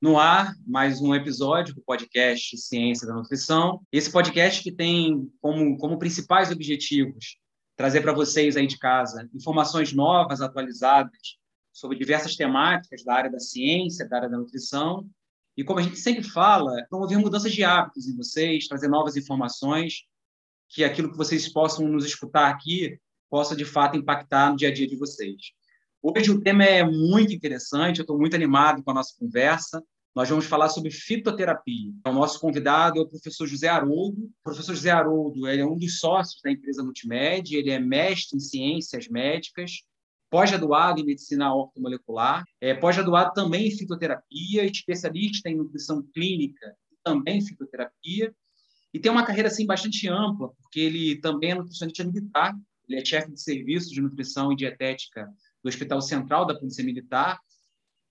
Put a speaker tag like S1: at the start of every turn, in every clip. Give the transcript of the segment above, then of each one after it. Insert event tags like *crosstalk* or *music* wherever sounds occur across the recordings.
S1: No ar, mais um episódio do podcast Ciência da Nutrição. Esse podcast que tem como, como principais objetivos trazer para vocês aí de casa informações novas, atualizadas, sobre diversas temáticas da área da ciência, da área da nutrição. E como a gente sempre fala, promover mudanças de hábitos em vocês, trazer novas informações, que aquilo que vocês possam nos escutar aqui possa, de fato, impactar no dia a dia de vocês. Hoje o tema é muito interessante, eu estou muito animado com a nossa conversa. Nós vamos falar sobre fitoterapia. O nosso convidado é o professor José Haroldo. O professor José Haroldo ele é um dos sócios da empresa Multimed, ele é mestre em ciências médicas, pós-graduado em medicina ortomolecular, é pós-graduado também em fitoterapia, especialista em nutrição clínica, também em fitoterapia, e tem uma carreira assim bastante ampla, porque ele também é nutricionista militar, ele é chefe de serviço de nutrição e dietética do Hospital Central da Polícia Militar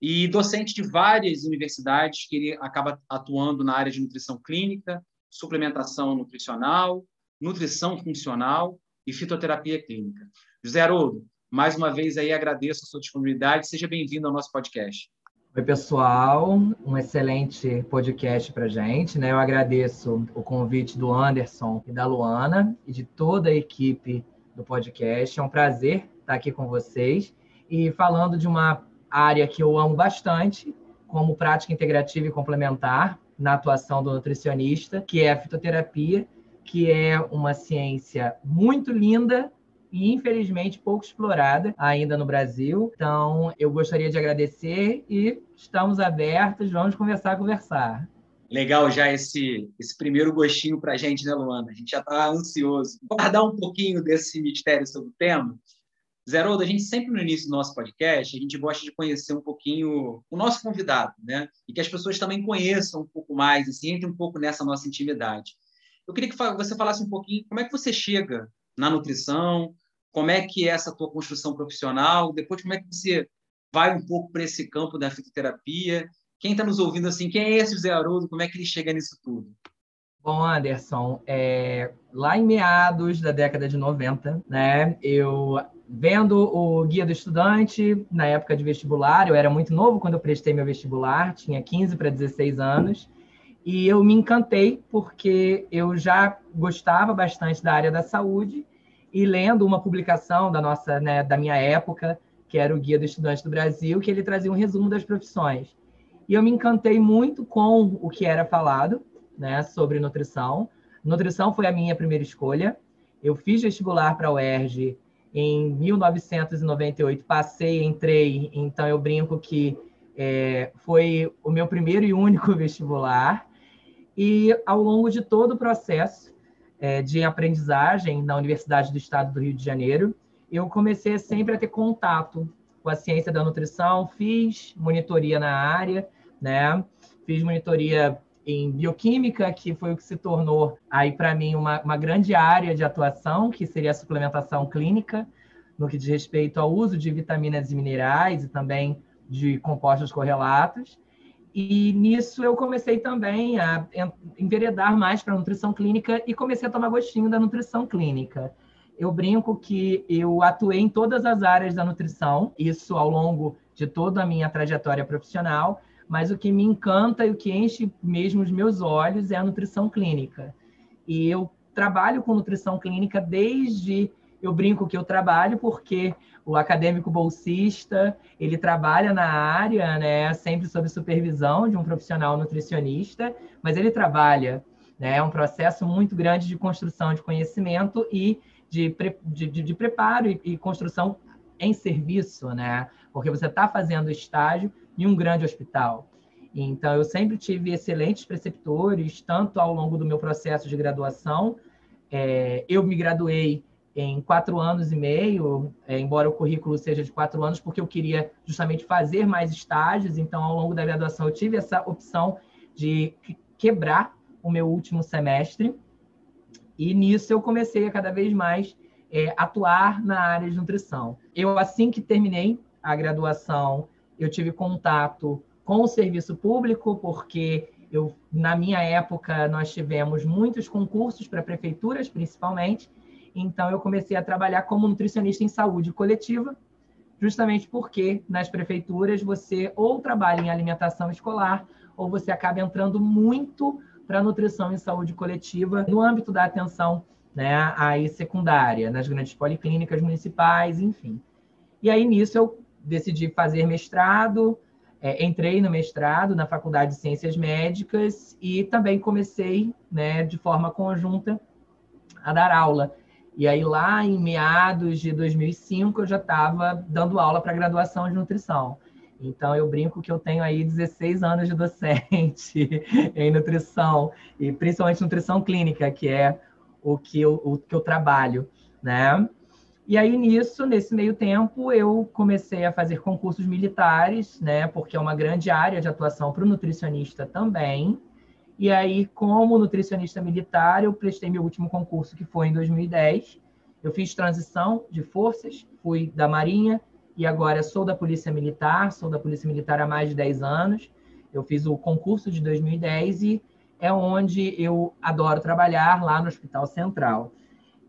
S1: e docente de várias universidades que ele acaba atuando na área de nutrição clínica, suplementação nutricional, nutrição funcional e fitoterapia clínica. José Haroldo, mais uma vez aí agradeço a sua disponibilidade, seja bem-vindo ao nosso podcast.
S2: Oi, pessoal, um excelente podcast para gente, né? Eu agradeço o convite do Anderson e da Luana e de toda a equipe do podcast. É um prazer estar aqui com vocês e falando de uma área que eu amo bastante, como prática integrativa e complementar na atuação do nutricionista, que é a fitoterapia, que é uma ciência muito linda e infelizmente pouco explorada ainda no Brasil. Então, eu gostaria de agradecer e estamos abertos, vamos conversar, conversar.
S1: Legal já esse, esse primeiro gostinho para a gente, né, Luana? A gente já está ansioso. Guardar um pouquinho desse mistério sobre o tema, Zeroldo, a gente sempre no início do nosso podcast, a gente gosta de conhecer um pouquinho o nosso convidado, né? E que as pessoas também conheçam um pouco mais, assim, entrem um pouco nessa nossa intimidade. Eu queria que você falasse um pouquinho como é que você chega na nutrição, como é que é essa tua construção profissional, depois como é que você vai um pouco para esse campo da fitoterapia. Quem está nos ouvindo assim, quem é esse Zé Haroldo, como é que ele chega nisso tudo?
S2: Bom, Anderson, é, lá em meados da década de 90, né, eu vendo o Guia do Estudante na época de vestibular, eu era muito novo quando eu prestei meu vestibular, tinha 15 para 16 anos, e eu me encantei porque eu já gostava bastante da área da saúde e lendo uma publicação da nossa, né, da minha época, que era o Guia do Estudante do Brasil, que ele trazia um resumo das profissões. E eu me encantei muito com o que era falado, né, sobre nutrição. Nutrição foi a minha primeira escolha. Eu fiz vestibular para a UERJ em 1998, passei, entrei, então eu brinco que é, foi o meu primeiro e único *laughs* vestibular. E ao longo de todo o processo é, de aprendizagem na Universidade do Estado do Rio de Janeiro, eu comecei sempre a ter contato com a ciência da nutrição, fiz monitoria na área, né? Fiz monitoria em bioquímica, que foi o que se tornou aí para mim uma, uma grande área de atuação, que seria a suplementação clínica, no que diz respeito ao uso de vitaminas e minerais e também de compostos correlatos. E nisso eu comecei também a enveredar mais para a nutrição clínica e comecei a tomar gostinho da nutrição clínica. Eu brinco que eu atuei em todas as áreas da nutrição, isso ao longo de toda a minha trajetória profissional, mas o que me encanta e o que enche mesmo os meus olhos é a nutrição clínica. E eu trabalho com nutrição clínica desde eu brinco que eu trabalho porque o acadêmico bolsista ele trabalha na área, né, sempre sob supervisão de um profissional nutricionista, mas ele trabalha, né, é um processo muito grande de construção de conhecimento e de, de, de, de preparo e, e construção em serviço, né, porque você está fazendo estágio em um grande hospital. Então, eu sempre tive excelentes preceptores, tanto ao longo do meu processo de graduação. É, eu me graduei em quatro anos e meio, é, embora o currículo seja de quatro anos, porque eu queria justamente fazer mais estágios. Então, ao longo da graduação, eu tive essa opção de quebrar o meu último semestre. E nisso eu comecei a cada vez mais é, atuar na área de nutrição. Eu, assim que terminei a graduação, eu tive contato com o serviço público, porque eu, na minha época, nós tivemos muitos concursos para prefeituras, principalmente. Então, eu comecei a trabalhar como nutricionista em saúde coletiva, justamente porque nas prefeituras você ou trabalha em alimentação escolar, ou você acaba entrando muito para nutrição e saúde coletiva no âmbito da atenção né, aí secundária, nas grandes policlínicas municipais, enfim. E aí, nisso, eu decidi fazer mestrado, é, entrei no mestrado na Faculdade de Ciências Médicas e também comecei, né, de forma conjunta, a dar aula. E aí, lá em meados de 2005, eu já estava dando aula para graduação de nutrição. Então, eu brinco que eu tenho aí 16 anos de docente *laughs* em nutrição, e principalmente nutrição clínica, que é o que eu, o que eu trabalho, né? E aí, nisso, nesse meio tempo, eu comecei a fazer concursos militares, né? Porque é uma grande área de atuação para o nutricionista também. E aí, como nutricionista militar, eu prestei meu último concurso, que foi em 2010. Eu fiz transição de forças, fui da Marinha e agora sou da Polícia Militar, sou da Polícia Militar há mais de 10 anos. Eu fiz o concurso de 2010 e é onde eu adoro trabalhar, lá no Hospital Central.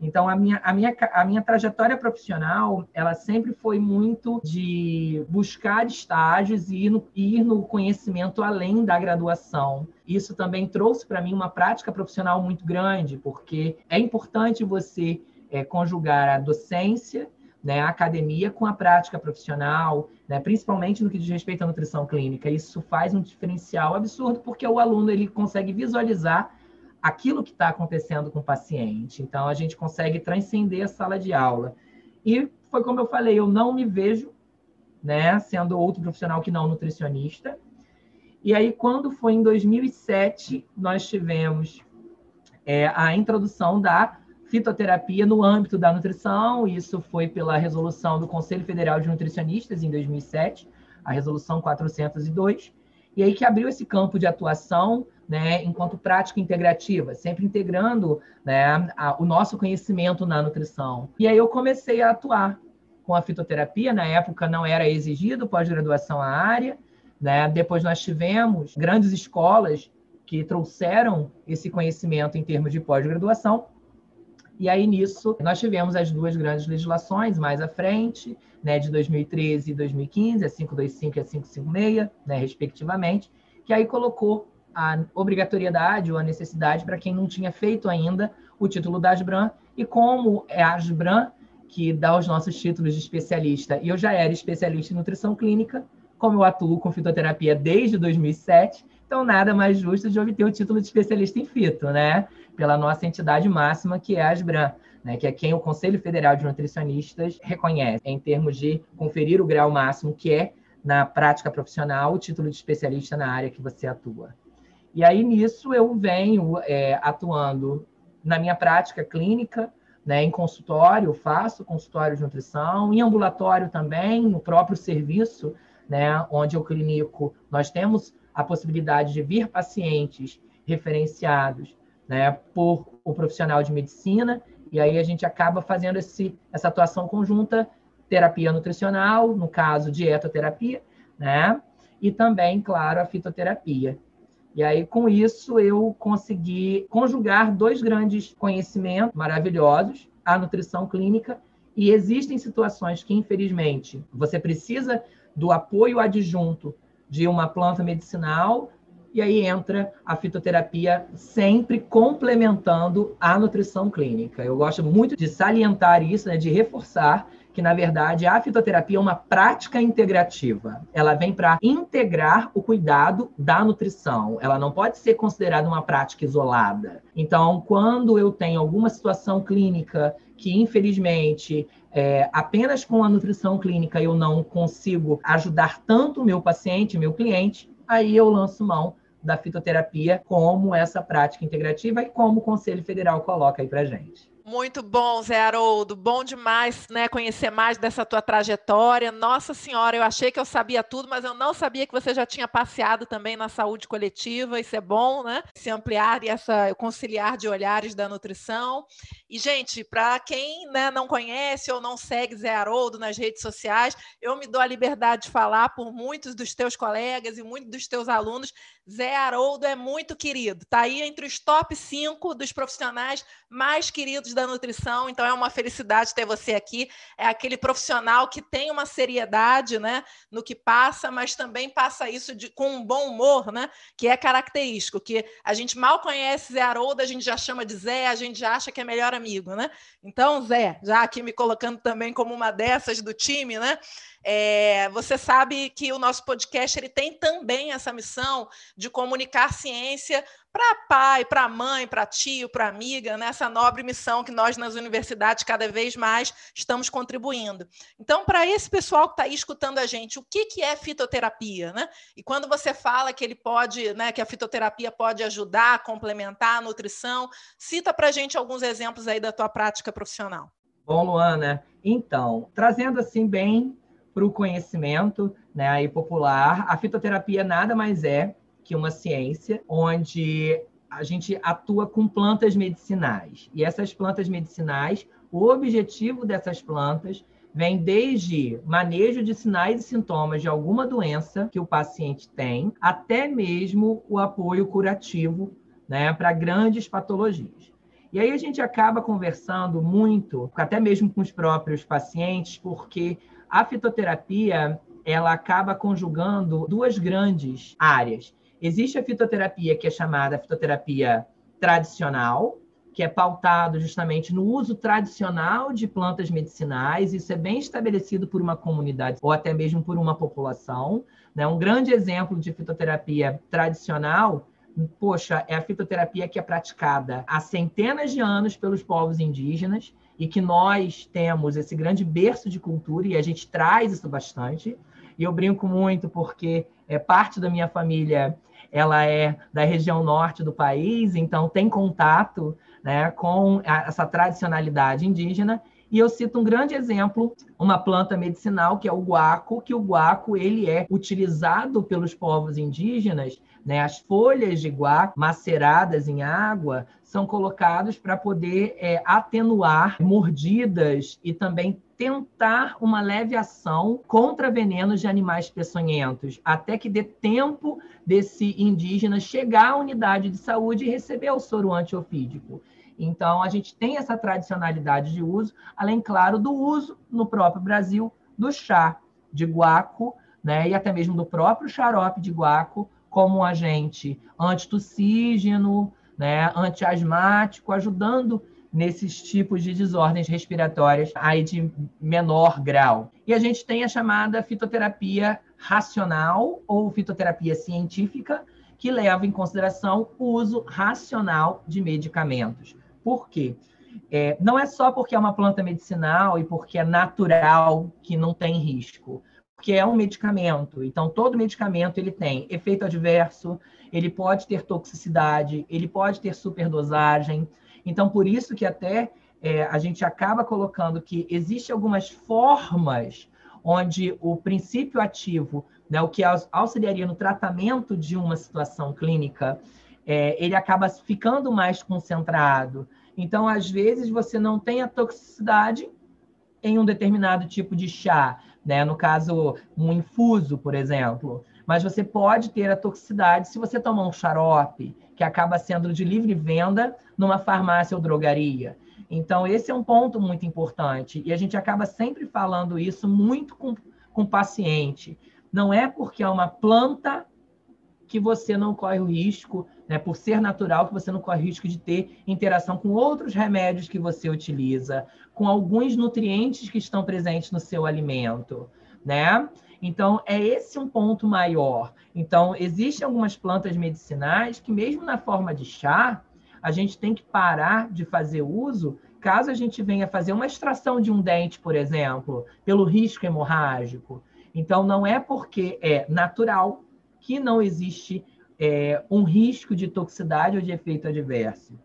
S2: Então, a minha, a, minha, a minha trajetória profissional, ela sempre foi muito de buscar estágios e ir no, ir no conhecimento além da graduação. Isso também trouxe para mim uma prática profissional muito grande, porque é importante você é, conjugar a docência, né, a academia com a prática profissional, né, principalmente no que diz respeito à nutrição clínica. Isso faz um diferencial absurdo, porque o aluno ele consegue visualizar aquilo que está acontecendo com o paciente. Então, a gente consegue transcender a sala de aula. E foi como eu falei, eu não me vejo né, sendo outro profissional que não nutricionista. E aí, quando foi em 2007, nós tivemos é, a introdução da fitoterapia no âmbito da nutrição. Isso foi pela resolução do Conselho Federal de Nutricionistas em 2007, a resolução 402. E aí que abriu esse campo de atuação né, enquanto prática integrativa, sempre integrando né, a, o nosso conhecimento na nutrição. E aí eu comecei a atuar com a fitoterapia, na época não era exigido pós-graduação à área, né? depois nós tivemos grandes escolas que trouxeram esse conhecimento em termos de pós-graduação, e aí, nisso, nós tivemos as duas grandes legislações mais à frente, né, de 2013 e 2015, a 525 e a 556, né, respectivamente, que aí colocou a obrigatoriedade ou a necessidade para quem não tinha feito ainda o título da Asbran, e como é a Asbran que dá os nossos títulos de especialista, e eu já era especialista em nutrição clínica, como eu atuo com fitoterapia desde 2007, então nada mais justo de obter o título de especialista em fito, né? Pela nossa entidade máxima, que é a Asbran. Né, que é quem o Conselho Federal de Nutricionistas reconhece em termos de conferir o grau máximo, que é, na prática profissional, o título de especialista na área que você atua. E aí, nisso, eu venho é, atuando na minha prática clínica, né, em consultório, faço consultório de nutrição, em ambulatório também, no próprio serviço, né, onde eu clinico, nós temos a possibilidade de vir pacientes referenciados né, por o profissional de medicina, e aí a gente acaba fazendo esse, essa atuação conjunta, terapia nutricional, no caso, dietoterapia, né, e também, claro, a fitoterapia. E aí, com isso, eu consegui conjugar dois grandes conhecimentos maravilhosos, a nutrição clínica, e existem situações que, infelizmente, você precisa do apoio adjunto de uma planta medicinal, e aí entra a fitoterapia sempre complementando a nutrição clínica. Eu gosto muito de salientar isso, né, de reforçar que, na verdade, a fitoterapia é uma prática integrativa. Ela vem para integrar o cuidado da nutrição. Ela não pode ser considerada uma prática isolada. Então, quando eu tenho alguma situação clínica que, infelizmente, é, apenas com a nutrição clínica eu não consigo ajudar tanto o meu paciente, meu cliente, aí eu lanço mão da fitoterapia como essa prática integrativa e como o Conselho Federal coloca aí para gente.
S3: Muito bom, Zé Haroldo. Bom demais, né, conhecer mais dessa tua trajetória. Nossa Senhora, eu achei que eu sabia tudo, mas eu não sabia que você já tinha passeado também na saúde coletiva. Isso é bom, né? Se ampliar e essa conciliar de olhares da nutrição. E gente, para quem né, não conhece ou não segue Zé Haroldo nas redes sociais, eu me dou a liberdade de falar por muitos dos teus colegas e muitos dos teus alunos. Zé Haroldo é muito querido. Está aí entre os top 5 dos profissionais mais queridos da nutrição, então é uma felicidade ter você aqui. É aquele profissional que tem uma seriedade né, no que passa, mas também passa isso de, com um bom humor, né, que é característico, que a gente mal conhece Zé Haroldo, a gente já chama de Zé, a gente já acha que é melhor amigo. Né? Então, Zé, já aqui me colocando também como uma dessas do time, né? É, você sabe que o nosso podcast ele tem também essa missão de comunicar ciência para pai, para mãe, para tio, para amiga, nessa né? nobre missão que nós nas universidades cada vez mais estamos contribuindo. Então, para esse pessoal que está aí escutando a gente, o que, que é fitoterapia? Né? E quando você fala que ele pode, né, que a fitoterapia pode ajudar, complementar a nutrição, cita para a gente alguns exemplos aí da tua prática profissional.
S2: Bom, Luana, então, trazendo assim bem para o conhecimento né, aí popular, a fitoterapia nada mais é que uma ciência onde a gente atua com plantas medicinais. E essas plantas medicinais, o objetivo dessas plantas vem desde manejo de sinais e sintomas de alguma doença que o paciente tem, até mesmo o apoio curativo né, para grandes patologias. E aí a gente acaba conversando muito, até mesmo com os próprios pacientes, porque a fitoterapia ela acaba conjugando duas grandes áreas. Existe a fitoterapia que é chamada fitoterapia tradicional, que é pautado justamente no uso tradicional de plantas medicinais. Isso é bem estabelecido por uma comunidade ou até mesmo por uma população. Né? Um grande exemplo de fitoterapia tradicional, poxa, é a fitoterapia que é praticada há centenas de anos pelos povos indígenas e que nós temos esse grande berço de cultura e a gente traz isso bastante. E eu brinco muito porque é parte da minha família, ela é da região norte do país, então tem contato né, com essa tradicionalidade indígena. E eu cito um grande exemplo, uma planta medicinal que é o guaco, que o guaco ele é utilizado pelos povos indígenas né? As folhas de guaco maceradas em água são colocadas para poder é, atenuar mordidas e também tentar uma leve ação contra venenos de animais peçonhentos, até que dê tempo desse indígena chegar à unidade de saúde e receber o soro antiofídico. Então, a gente tem essa tradicionalidade de uso, além, claro, do uso no próprio Brasil do chá de guaco, né, e até mesmo do próprio xarope de guaco, como um agente antitussígeno, né, antiasmático, ajudando nesses tipos de desordens respiratórias aí de menor grau. E a gente tem a chamada fitoterapia racional ou fitoterapia científica, que leva em consideração o uso racional de medicamentos. Por quê? É, não é só porque é uma planta medicinal e porque é natural que não tem risco que é um medicamento. Então, todo medicamento ele tem efeito adverso, ele pode ter toxicidade, ele pode ter superdosagem. Então, por isso que até é, a gente acaba colocando que existem algumas formas onde o princípio ativo, né, o que auxiliaria no tratamento de uma situação clínica, é, ele acaba ficando mais concentrado. Então, às vezes, você não tem a toxicidade em um determinado tipo de chá, né? No caso, um infuso, por exemplo. Mas você pode ter a toxicidade se você tomar um xarope, que acaba sendo de livre venda numa farmácia ou drogaria. Então, esse é um ponto muito importante. E a gente acaba sempre falando isso muito com, com o paciente. Não é porque é uma planta que você não corre o risco, né, por ser natural, que você não corre o risco de ter interação com outros remédios que você utiliza, com alguns nutrientes que estão presentes no seu alimento, né? Então, é esse um ponto maior. Então, existem algumas plantas medicinais que, mesmo na forma de chá, a gente tem que parar de fazer uso caso a gente venha fazer uma extração de um dente, por exemplo, pelo risco hemorrágico. Então, não é porque é natural que não existe é, um risco de toxicidade ou de efeito adverso.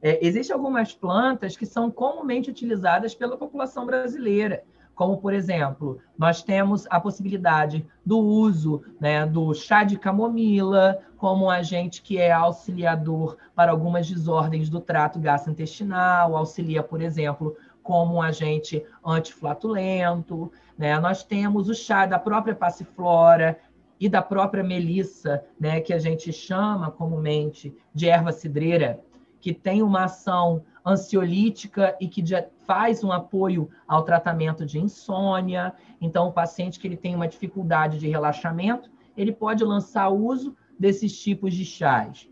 S2: É, Existem algumas plantas que são comumente utilizadas pela população brasileira, como, por exemplo, nós temos a possibilidade do uso né, do chá de camomila como um agente que é auxiliador para algumas desordens do trato gastrointestinal, auxilia, por exemplo, como um agente antiflatulento. Né? Nós temos o chá da própria passiflora, e da própria melissa, né, que a gente chama comumente de erva cidreira, que tem uma ação ansiolítica e que faz um apoio ao tratamento de insônia. Então, o paciente que ele tem uma dificuldade de relaxamento, ele pode lançar uso desses tipos de chás.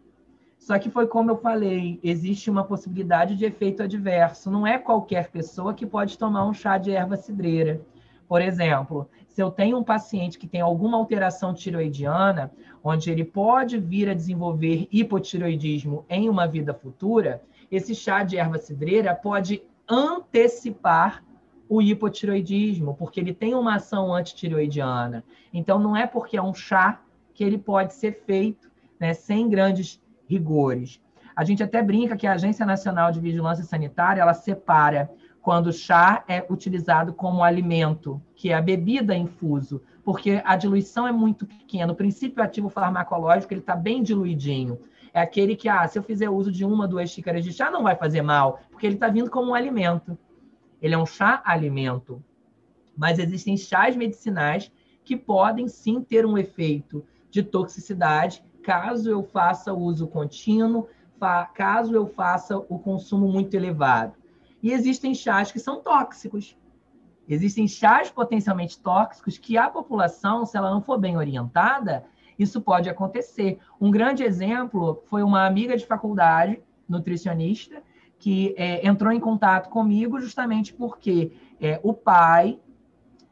S2: Só que foi como eu falei, existe uma possibilidade de efeito adverso. Não é qualquer pessoa que pode tomar um chá de erva cidreira. Por exemplo, se eu tenho um paciente que tem alguma alteração tiroidiana, onde ele pode vir a desenvolver hipotiroidismo em uma vida futura, esse chá de erva cidreira pode antecipar o hipotiroidismo, porque ele tem uma ação antitiroidiana. Então, não é porque é um chá que ele pode ser feito né, sem grandes rigores. A gente até brinca que a Agência Nacional de Vigilância Sanitária ela separa quando o chá é utilizado como alimento, que é a bebida infuso, porque a diluição é muito pequena. O princípio ativo farmacológico ele está bem diluidinho. É aquele que, ah, se eu fizer uso de uma, duas xícaras de chá, não vai fazer mal, porque ele está vindo como um alimento. Ele é um chá-alimento. Mas existem chás medicinais que podem sim ter um efeito de toxicidade caso eu faça uso contínuo, caso eu faça o consumo muito elevado. E existem chás que são tóxicos. Existem chás potencialmente tóxicos que a população, se ela não for bem orientada, isso pode acontecer. Um grande exemplo foi uma amiga de faculdade, nutricionista, que é, entrou em contato comigo justamente porque é, o pai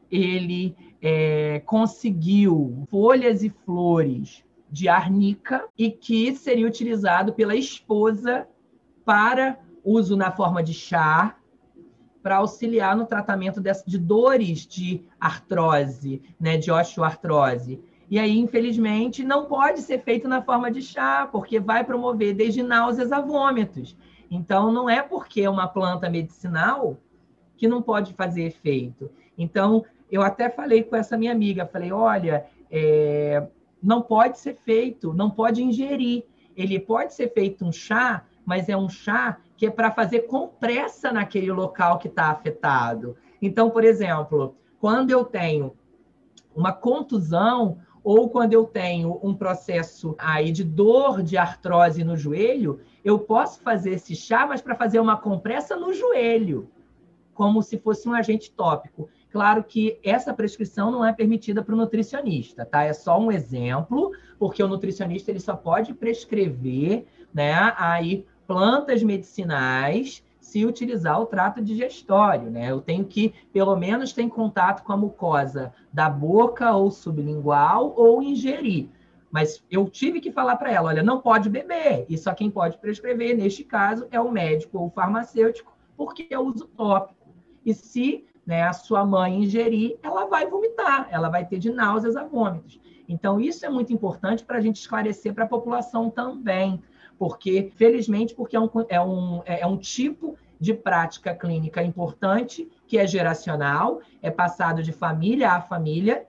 S2: ele é, conseguiu folhas e flores de arnica e que seria utilizado pela esposa para uso na forma de chá para auxiliar no tratamento de dores de artrose, né, de osteoartrose. E aí, infelizmente, não pode ser feito na forma de chá, porque vai promover desde náuseas a vômitos. Então, não é porque é uma planta medicinal que não pode fazer efeito. Então, eu até falei com essa minha amiga, falei, olha, é, não pode ser feito, não pode ingerir. Ele pode ser feito um chá, mas é um chá que é para fazer compressa naquele local que está afetado. Então, por exemplo, quando eu tenho uma contusão ou quando eu tenho um processo aí de dor de artrose no joelho, eu posso fazer esse chá, mas para fazer uma compressa no joelho, como se fosse um agente tópico. Claro que essa prescrição não é permitida para o nutricionista, tá? É só um exemplo, porque o nutricionista ele só pode prescrever, né, aí plantas medicinais se utilizar o trato digestório, né? Eu tenho que, pelo menos, ter contato com a mucosa da boca ou sublingual ou ingerir. Mas eu tive que falar para ela, olha, não pode beber. E só quem pode prescrever, neste caso, é o médico ou o farmacêutico, porque é uso tópico. E se né, a sua mãe ingerir, ela vai vomitar, ela vai ter de náuseas a vômitos. Então, isso é muito importante para a gente esclarecer para a população também porque, felizmente, porque é um, é um, é um tipo de prática clínica importante, que é geracional, é passado de família a família,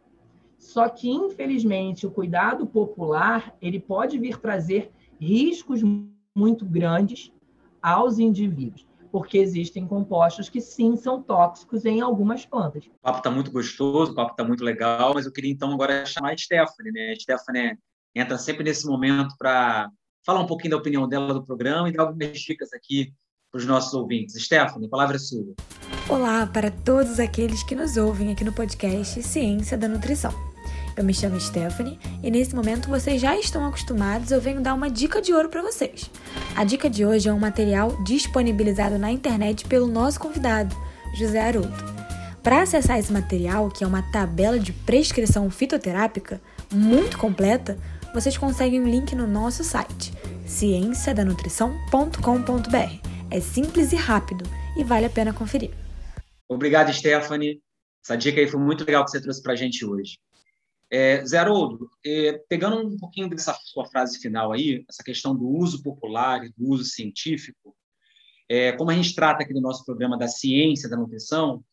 S2: só que, infelizmente, o cuidado popular ele pode vir trazer riscos muito grandes aos indivíduos, porque existem compostos que sim são tóxicos em algumas plantas.
S1: O papo está muito gostoso, o papo está muito legal, mas eu queria então agora chamar a Stephanie, né? A Stephanie entra sempre nesse momento para falar um pouquinho da opinião dela do programa e dar algumas dicas aqui para os nossos ouvintes. Stephanie, a palavra é sua.
S4: Olá para todos aqueles que nos ouvem aqui no podcast Ciência da Nutrição. Eu me chamo Stephanie e nesse momento vocês já estão acostumados, eu venho dar uma dica de ouro para vocês. A dica de hoje é um material disponibilizado na internet pelo nosso convidado, José Haroldo. Para acessar esse material, que é uma tabela de prescrição fitoterápica muito completa, vocês conseguem um link no nosso site, cienciadanutrição.com.br. É simples e rápido e vale a pena conferir.
S1: Obrigado, Stephanie. Essa dica aí foi muito legal que você trouxe para a gente hoje. É, Zé é, pegando um pouquinho dessa sua frase final aí, essa questão do uso popular e do uso científico, é, como a gente trata aqui do nosso programa da ciência da nutrição,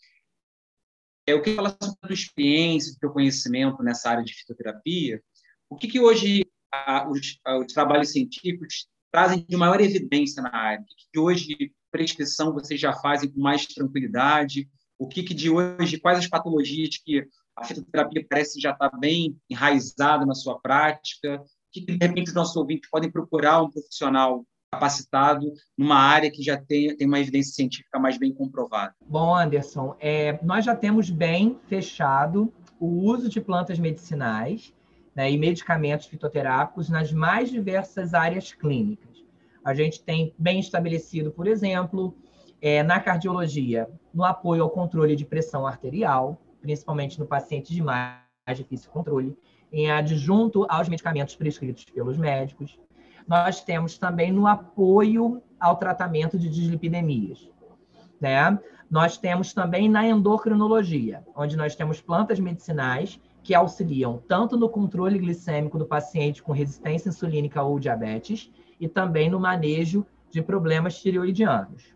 S1: é, eu queria falar sobre a tua experiência, do teu conhecimento nessa área de fitoterapia. O que, que hoje a, os, a, os, trabalhos científicos trazem de maior evidência na área? O que, que hoje prescrição vocês já fazem com mais tranquilidade? O que, que de hoje, quais as patologias que a fitoterapia parece já estar bem enraizada na sua prática? Que, de repente, os nossos ouvintes podem procurar um profissional capacitado numa área que já tem, tem uma evidência científica mais bem comprovada?
S2: Bom, Anderson, é, nós já temos bem fechado o uso de plantas medicinais né, e medicamentos fitoterápicos nas mais diversas áreas clínicas. A gente tem bem estabelecido, por exemplo, é, na cardiologia, no apoio ao controle de pressão arterial, principalmente no paciente de mais difícil controle, em adjunto aos medicamentos prescritos pelos médicos. Nós temos também no apoio ao tratamento de dislipidemias. Né? Nós temos também na endocrinologia, onde nós temos plantas medicinais que auxiliam tanto no controle glicêmico do paciente com resistência insulínica ou diabetes e também no manejo de problemas tireoidianos.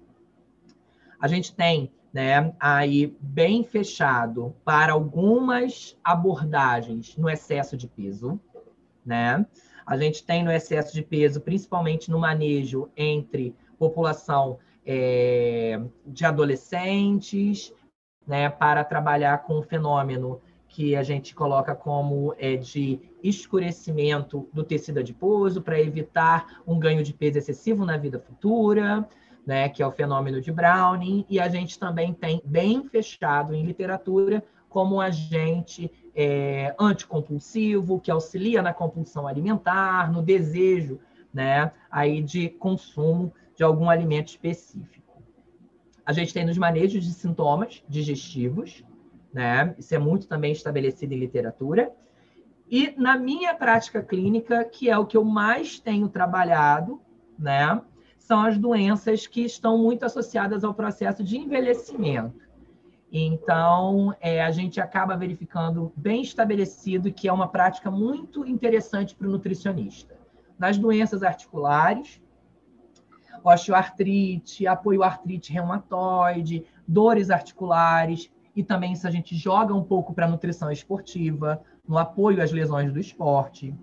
S2: A gente tem né, aí bem fechado para algumas abordagens no excesso de peso, né? A gente tem no excesso de peso, principalmente no manejo entre população é, de adolescentes, né, para trabalhar com o fenômeno que a gente coloca como é, de escurecimento do tecido adiposo para evitar um ganho de peso excessivo na vida futura, né, que é o fenômeno de Browning, e a gente também tem bem fechado em literatura como um agente é, anticompulsivo, que auxilia na compulsão alimentar, no desejo né, aí de consumo de algum alimento específico. A gente tem nos manejos de sintomas digestivos, né? Isso é muito também estabelecido em literatura. E na minha prática clínica, que é o que eu mais tenho trabalhado, né? São as doenças que estão muito associadas ao processo de envelhecimento. Então, é, a gente acaba verificando bem estabelecido que é uma prática muito interessante para o nutricionista. Nas doenças articulares, osteoartrite, apoio artrite reumatoide, dores articulares, e também se a gente joga um pouco para a nutrição esportiva, no apoio às lesões do esporte.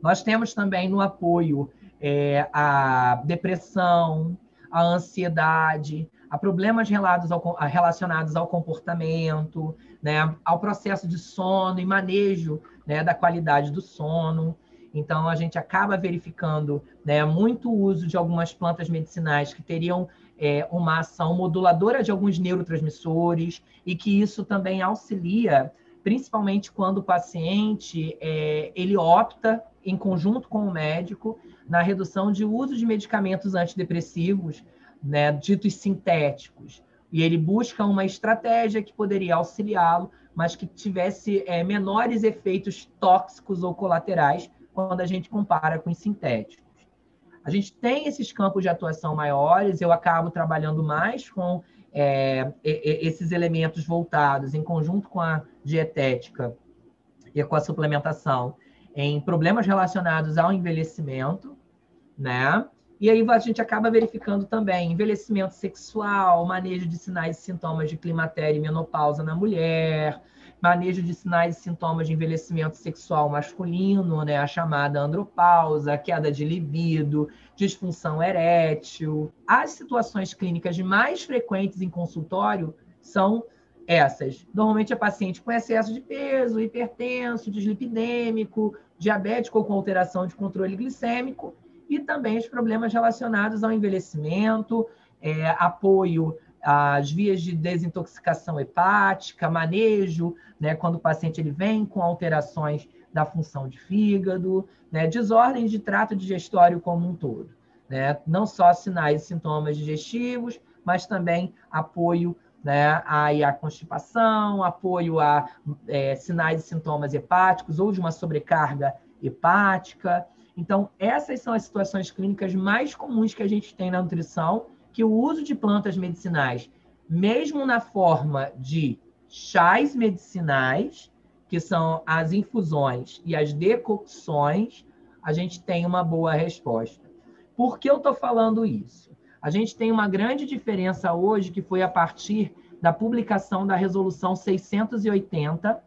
S2: Nós temos também no apoio é, a depressão, a ansiedade, a problemas relacionados ao comportamento, né, ao processo de sono e manejo né, da qualidade do sono. Então, a gente acaba verificando né, muito uso de algumas plantas medicinais que teriam é, uma ação moduladora de alguns neurotransmissores e que isso também auxilia, principalmente quando o paciente é, ele opta em conjunto com o médico na redução de uso de medicamentos antidepressivos, né, ditos sintéticos. E ele busca uma estratégia que poderia auxiliá-lo, mas que tivesse é, menores efeitos tóxicos ou colaterais quando a gente compara com os sintéticos. A gente tem esses campos de atuação maiores, eu acabo trabalhando mais com é, esses elementos voltados em conjunto com a dietética e com a suplementação em problemas relacionados ao envelhecimento, né? E aí a gente acaba verificando também envelhecimento sexual, manejo de sinais e sintomas de climatério e menopausa na mulher, manejo de sinais e sintomas de envelhecimento sexual masculino, né, a chamada andropausa, queda de libido, disfunção erétil. As situações clínicas mais frequentes em consultório são essas. Normalmente é paciente com excesso de peso, hipertenso, dislipidêmico, diabético ou com alteração de controle glicêmico, e também os problemas relacionados ao envelhecimento, é, apoio as vias de desintoxicação hepática, manejo, né, quando o paciente ele vem com alterações da função de fígado, né, desordens de trato digestório como um todo. Né, não só sinais e sintomas digestivos, mas também apoio né, a, a constipação, apoio a é, sinais e sintomas hepáticos ou de uma sobrecarga hepática. Então, essas são as situações clínicas mais comuns que a gente tem na nutrição que o uso de plantas medicinais, mesmo na forma de chás medicinais, que são as infusões e as decocções, a gente tem uma boa resposta. Por que eu estou falando isso? A gente tem uma grande diferença hoje, que foi a partir da publicação da Resolução 680,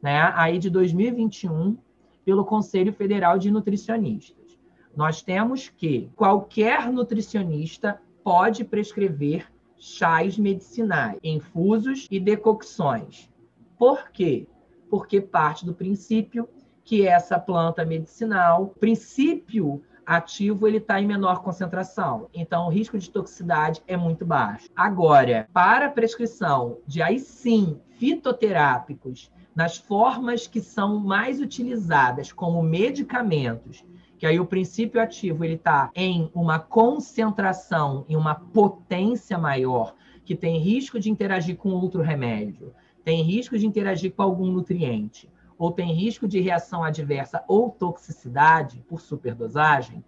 S2: né, aí de 2021, pelo Conselho Federal de Nutricionistas. Nós temos que qualquer nutricionista pode prescrever chás medicinais, infusos e decocções. Por quê? Porque parte do princípio que essa planta medicinal, princípio ativo, ele está em menor concentração. Então, o risco de toxicidade é muito baixo. Agora, para a prescrição de aí sim fitoterápicos nas formas que são mais utilizadas como medicamentos, que aí o princípio ativo ele está em uma concentração, em uma potência maior, que tem risco de interagir com outro remédio, tem risco de interagir com algum nutriente, ou tem risco de reação adversa ou toxicidade por superdosagem,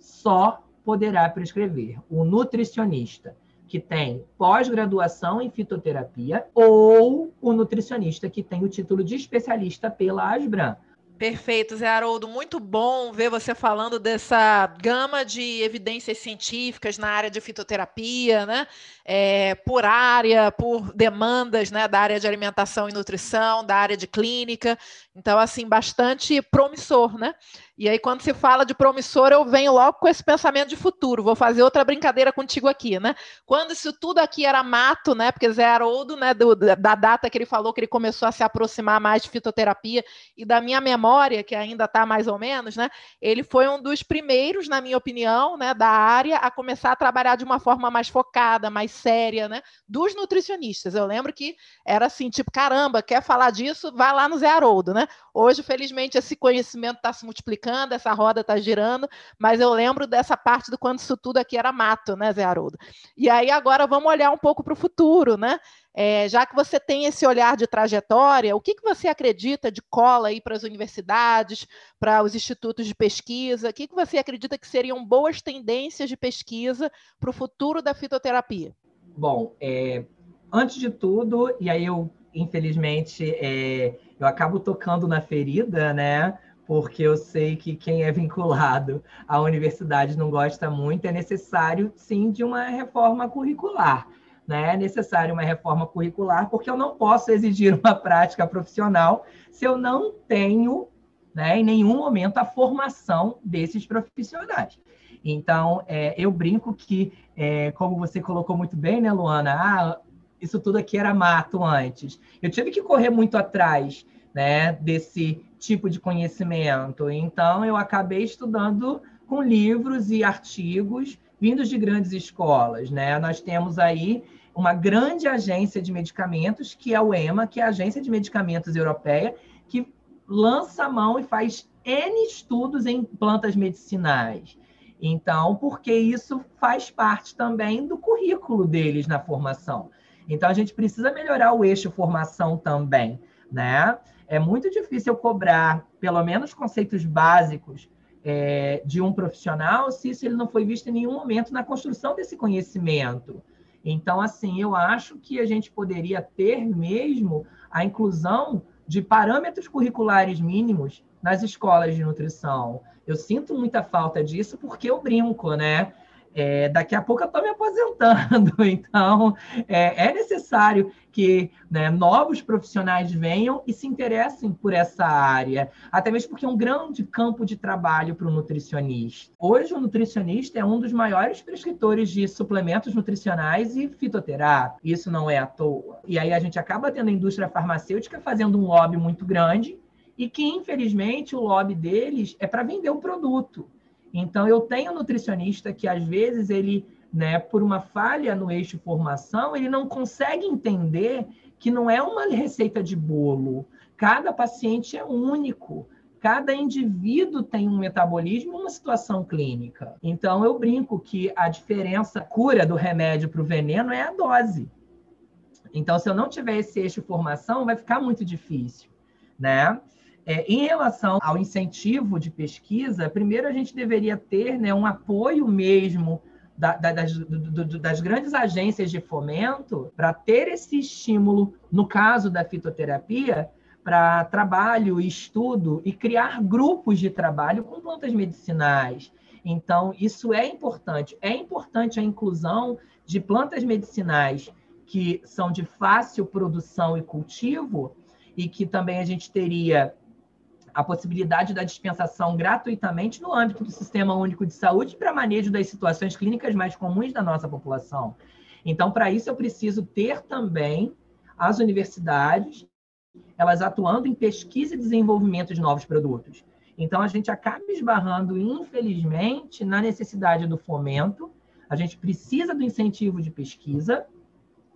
S2: só poderá prescrever o nutricionista que tem pós-graduação em fitoterapia ou o nutricionista que tem o título de especialista pela Asbram.
S3: Perfeito, Zé Haroldo. Muito bom ver você falando dessa gama de evidências científicas na área de fitoterapia, né? É, por área, por demandas né, da área de alimentação e nutrição, da área de clínica. Então, assim, bastante promissor, né? E aí, quando se fala de promissor, eu venho logo com esse pensamento de futuro. Vou fazer outra brincadeira contigo aqui, né? Quando isso tudo aqui era mato, né? Porque Zé Haroldo, né, do, da data que ele falou que ele começou a se aproximar mais de fitoterapia e da minha memória, que ainda está mais ou menos, né? Ele foi um dos primeiros, na minha opinião, né, da área a começar a trabalhar de uma forma mais focada, mais séria, né? Dos nutricionistas. Eu lembro que era assim, tipo, caramba, quer falar disso? Vai lá no Zé Haroldo, né? Hoje, felizmente, esse conhecimento está se multiplicando essa roda está girando, mas eu lembro dessa parte do quando isso tudo aqui era mato, né, Zé Haroldo? E aí agora vamos olhar um pouco para o futuro, né? É, já que você tem esse olhar de trajetória, o que, que você acredita de cola aí para as universidades, para os institutos de pesquisa? O que, que você acredita que seriam boas tendências de pesquisa para o futuro da fitoterapia?
S2: Bom, é, antes de tudo, e aí eu, infelizmente, é, eu acabo tocando na ferida, né? Porque eu sei que quem é vinculado à universidade não gosta muito, é necessário, sim, de uma reforma curricular. Né? É necessário uma reforma curricular, porque eu não posso exigir uma prática profissional se eu não tenho, né, em nenhum momento, a formação desses profissionais. Então, é, eu brinco que, é, como você colocou muito bem, né, Luana? Ah, isso tudo aqui era mato antes. Eu tive que correr muito atrás né, desse tipo de conhecimento. Então, eu acabei estudando com livros e artigos vindos de grandes escolas. Né? Nós temos aí uma grande agência de medicamentos, que é o EMA, que é a Agência de Medicamentos Europeia, que lança a mão e faz N estudos em plantas medicinais. Então, porque isso faz parte também do currículo deles na formação. Então, a gente precisa melhorar o eixo formação também, né? é muito difícil cobrar, pelo menos, conceitos básicos é, de um profissional se isso ele não foi visto em nenhum momento na construção desse conhecimento. Então, assim, eu acho que a gente poderia ter mesmo a inclusão de parâmetros curriculares mínimos nas escolas de nutrição. Eu sinto muita falta disso porque eu brinco, né? É, daqui a pouco eu estou me aposentando, *laughs* então é, é necessário que né, novos profissionais venham e se interessem por essa área, até mesmo porque é um grande campo de trabalho para o nutricionista. Hoje, o nutricionista é um dos maiores prescritores de suplementos nutricionais e fitoterapia. Isso não é à toa. E aí a gente acaba tendo a indústria farmacêutica fazendo um lobby muito grande e que, infelizmente, o lobby deles é para vender o produto. Então, eu tenho nutricionista que, às vezes, ele, né, por uma falha no eixo formação, ele não consegue entender que não é uma receita de bolo. Cada paciente é único. Cada indivíduo tem um metabolismo e uma situação clínica. Então, eu brinco que a diferença, cura do remédio para o veneno é a dose. Então, se eu não tiver esse eixo formação, vai ficar muito difícil, né? É, em relação ao incentivo de pesquisa, primeiro a gente deveria ter né, um apoio mesmo da, da, das, do, do, das, grandes agências de fomento para ter esse estímulo, no caso da fitoterapia, para trabalho, estudo e criar grupos de trabalho com plantas medicinais. Então, isso é importante. É importante a inclusão de plantas medicinais que são de fácil produção e cultivo, e que também a gente teria a possibilidade da dispensação gratuitamente no âmbito do Sistema Único de Saúde para manejo das situações clínicas mais comuns da nossa população. Então, para isso, eu preciso ter também as universidades, elas atuando em pesquisa e desenvolvimento de novos produtos. Então, a gente acaba esbarrando, infelizmente, na necessidade do fomento. A gente precisa do incentivo de pesquisa,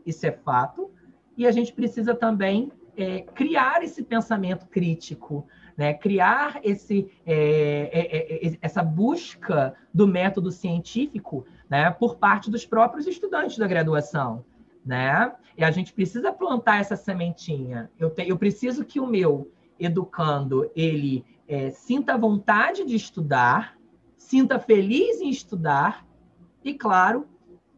S2: isso é fato, e a gente precisa também é, criar esse pensamento crítico, né? criar esse, é, é, é, essa busca do método científico né? por parte dos próprios estudantes da graduação. Né? E a gente precisa plantar essa sementinha. Eu, te, eu preciso que o meu educando ele é, sinta vontade de estudar, sinta feliz em estudar e, claro,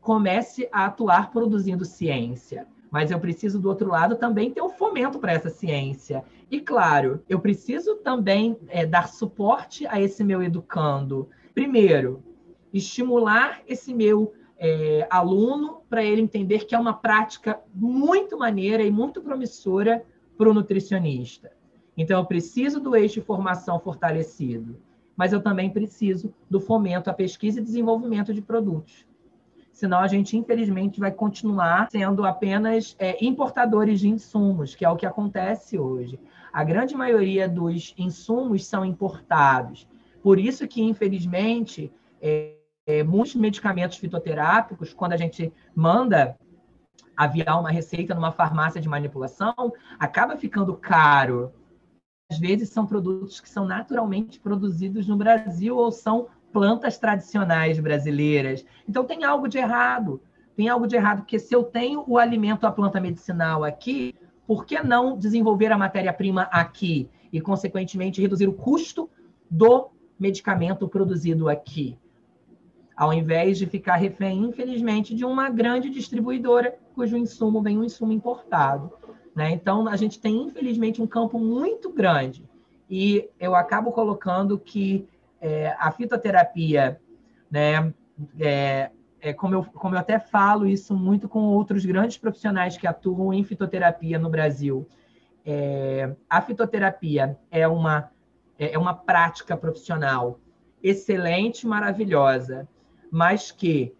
S2: comece a atuar produzindo ciência mas eu preciso, do outro lado, também ter um fomento para essa ciência. E, claro, eu preciso também é, dar suporte a esse meu educando. Primeiro, estimular esse meu é, aluno para ele entender que é uma prática muito maneira e muito promissora para o nutricionista. Então, eu preciso do eixo de formação fortalecido, mas eu também preciso do fomento à pesquisa e desenvolvimento de produtos senão a gente, infelizmente, vai continuar sendo apenas é, importadores de insumos, que é o que acontece hoje. A grande maioria dos insumos são importados. Por isso que, infelizmente, é, é, muitos medicamentos fitoterápicos, quando a gente manda aviar uma receita numa farmácia de manipulação, acaba ficando caro. Às vezes são produtos que são naturalmente produzidos no Brasil ou são plantas tradicionais brasileiras. Então tem algo de errado. Tem algo de errado, porque se eu tenho o alimento, a planta medicinal aqui, por que não desenvolver a matéria-prima aqui e, consequentemente, reduzir o custo do medicamento produzido aqui? Ao invés de ficar refém, infelizmente, de uma grande distribuidora cujo insumo vem um insumo importado. Né? Então, a gente tem, infelizmente, um campo muito grande. E eu acabo colocando que é, a fitoterapia, né, é, é, como, eu, como eu até falo isso muito com outros grandes profissionais que atuam em fitoterapia no Brasil, é, a fitoterapia é uma, é, é uma prática profissional excelente, maravilhosa, mas que,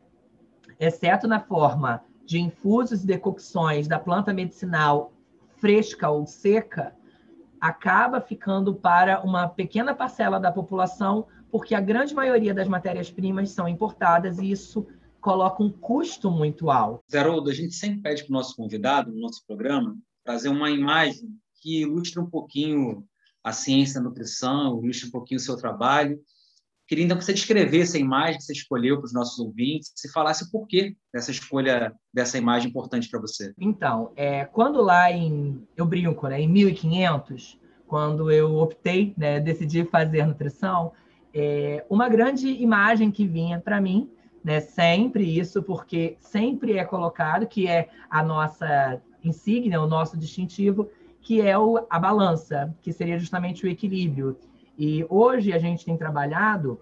S2: exceto na forma de infusos e decocções da planta medicinal fresca ou seca, acaba ficando para uma pequena parcela da população, porque a grande maioria das matérias-primas são importadas e isso coloca um custo muito alto.
S1: Zeroldo, a gente sempre pede para o nosso convidado, no nosso programa, trazer uma imagem que ilustre um pouquinho a ciência da nutrição, ilustre um pouquinho o seu trabalho. Queria então que você descrevesse a imagem que você escolheu para os nossos ouvintes e falasse o porquê dessa escolha dessa imagem importante para você.
S2: Então, é, quando lá em, eu brinco, né, em 1500, quando eu optei, né, decidi fazer nutrição, é, uma grande imagem que vinha para mim, né, sempre isso, porque sempre é colocado que é a nossa insígnia, o nosso distintivo, que é o, a balança, que seria justamente o equilíbrio. E hoje a gente tem trabalhado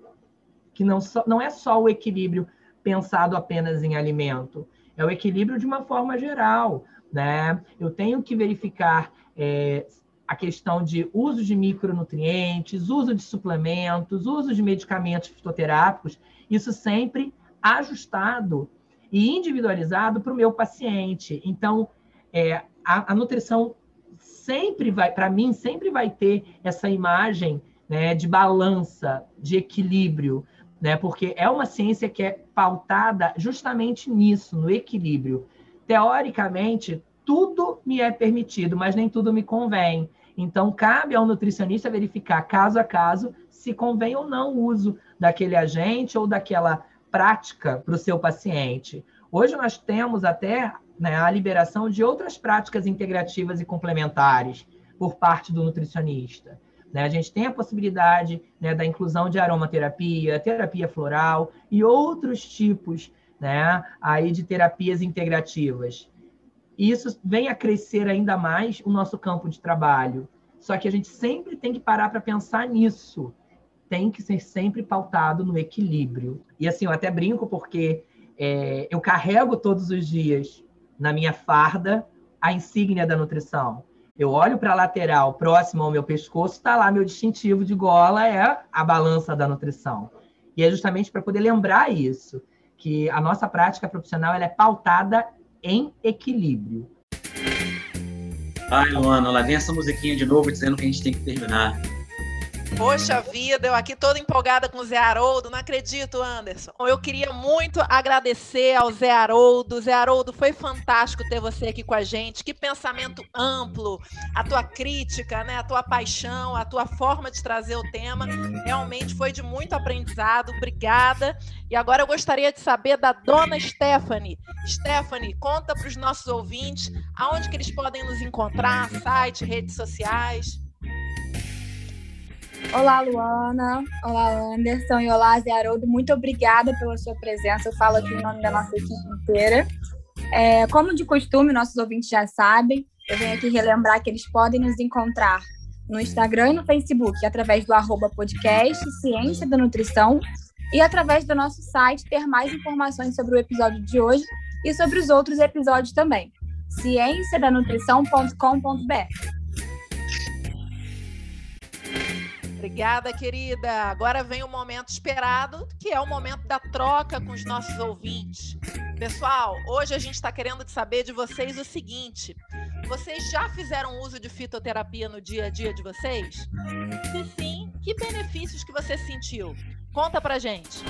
S2: que não, só, não é só o equilíbrio pensado apenas em alimento, é o equilíbrio de uma forma geral. Né? Eu tenho que verificar é, a questão de uso de micronutrientes, uso de suplementos, uso de medicamentos fitoterápicos, isso sempre ajustado e individualizado para o meu paciente. Então, é, a, a nutrição sempre vai, para mim, sempre vai ter essa imagem né, de balança, de equilíbrio, né, porque é uma ciência que é pautada justamente nisso, no equilíbrio. Teoricamente, tudo me é permitido, mas nem tudo me convém. Então, cabe ao nutricionista verificar caso a caso se convém ou não o uso daquele agente ou daquela prática para o seu paciente. Hoje nós temos até né, a liberação de outras práticas integrativas e complementares por parte do nutricionista. Né? A gente tem a possibilidade né, da inclusão de aromaterapia, terapia floral e outros tipos né, aí de terapias integrativas. E isso vem a crescer ainda mais o nosso campo de trabalho. Só que a gente sempre tem que parar para pensar nisso. tem que ser sempre pautado no equilíbrio. E assim, eu até brinco porque é, eu carrego todos os dias na minha farda a insígnia da nutrição. Eu olho para a lateral, próximo ao meu pescoço, está lá meu distintivo de gola, é a balança da nutrição. E é justamente para poder lembrar isso, que a nossa prática profissional ela é pautada em equilíbrio.
S1: Ai, Luana, lá vem essa musiquinha de novo dizendo que a gente tem que terminar.
S3: Poxa vida, eu aqui toda empolgada com o Zé Haroldo, não acredito, Anderson. Eu queria muito agradecer ao Zé Haroldo. Zé Haroldo, foi fantástico ter você aqui com a gente. Que pensamento amplo, a tua crítica, né, a tua paixão, a tua forma de trazer o tema, realmente foi de muito aprendizado. Obrigada. E agora eu gostaria de saber da dona Stephanie. Stephanie, conta para os nossos ouvintes aonde que eles podem nos encontrar, site, redes sociais.
S5: Olá, Luana. Olá, Anderson. E olá, Zé Haroldo. Muito obrigada pela sua presença. Eu falo aqui em nome da nossa equipe inteira. É, como de costume, nossos ouvintes já sabem, eu venho aqui relembrar que eles podem nos encontrar no Instagram e no Facebook, através do arroba podcast Ciência da Nutrição e através do nosso site ter mais informações sobre o episódio de hoje e sobre os outros episódios também. cienciadanutrição.com.br
S3: Obrigada, querida. Agora vem o momento esperado, que é o momento da troca com os nossos ouvintes. Pessoal, hoje a gente está querendo saber de vocês o seguinte: vocês já fizeram uso de fitoterapia no dia a dia de vocês? Se sim, que benefícios que você sentiu? Conta pra gente.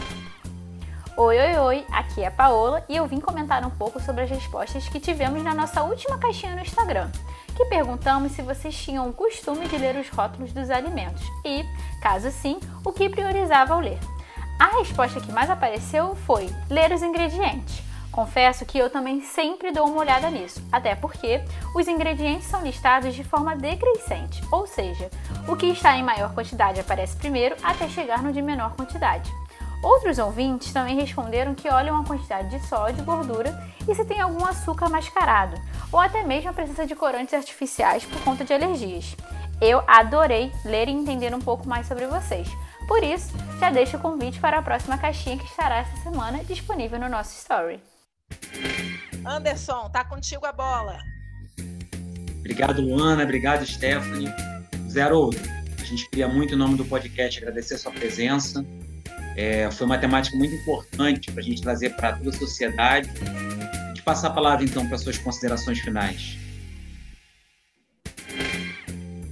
S6: Oi, oi, oi, aqui é a Paola e eu vim comentar um pouco sobre as respostas que tivemos na nossa última caixinha no Instagram que perguntamos se vocês tinham o costume de ler os rótulos dos alimentos e, caso sim, o que priorizava ao ler. A resposta que mais apareceu foi ler os ingredientes. Confesso que eu também sempre dou uma olhada nisso, até porque os ingredientes são listados de forma decrescente, ou seja, o que está em maior quantidade aparece primeiro até chegar no de menor quantidade. Outros ouvintes também responderam que olham a quantidade de sódio, gordura e se tem algum açúcar mascarado, ou até mesmo a presença de corantes artificiais por conta de alergias. Eu adorei ler e entender um pouco mais sobre vocês. Por isso, já deixo o convite para a próxima caixinha que estará essa semana disponível no nosso story.
S3: Anderson, tá contigo a bola.
S1: Obrigado, Luana. Obrigado, Stephanie. Zero, a gente queria muito o nome do podcast, agradecer a sua presença. É, foi uma temática muito importante para a gente trazer para toda a sociedade. De passar a palavra, então, para suas considerações finais.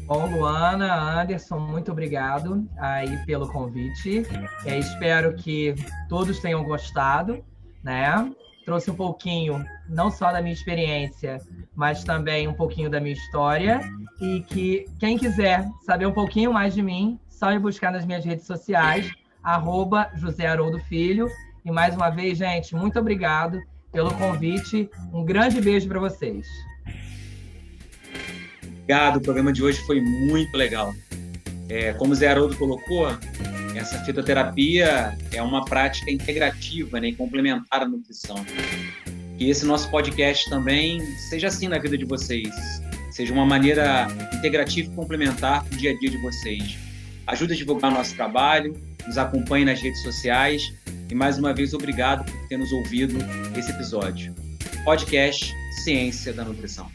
S2: Bom, Luana, Anderson, muito obrigado aí pelo convite. É, espero que todos tenham gostado, né? Trouxe um pouquinho, não só da minha experiência, mas também um pouquinho da minha história. E que quem quiser saber um pouquinho mais de mim, só ir buscar nas minhas redes sociais, arroba José Haroldo Filho. E mais uma vez, gente, muito obrigado pelo convite. Um grande beijo para vocês.
S1: Obrigado, o programa de hoje foi muito legal. É, como o Zé Haroldo colocou, essa fitoterapia é uma prática integrativa né, e complementar à nutrição. Que esse nosso podcast também seja assim na vida de vocês, seja uma maneira integrativa e complementar para o dia a dia de vocês. Ajuda a divulgar nosso trabalho, nos acompanhe nas redes sociais e mais uma vez obrigado por ter nos ouvido esse episódio. Podcast Ciência da Nutrição.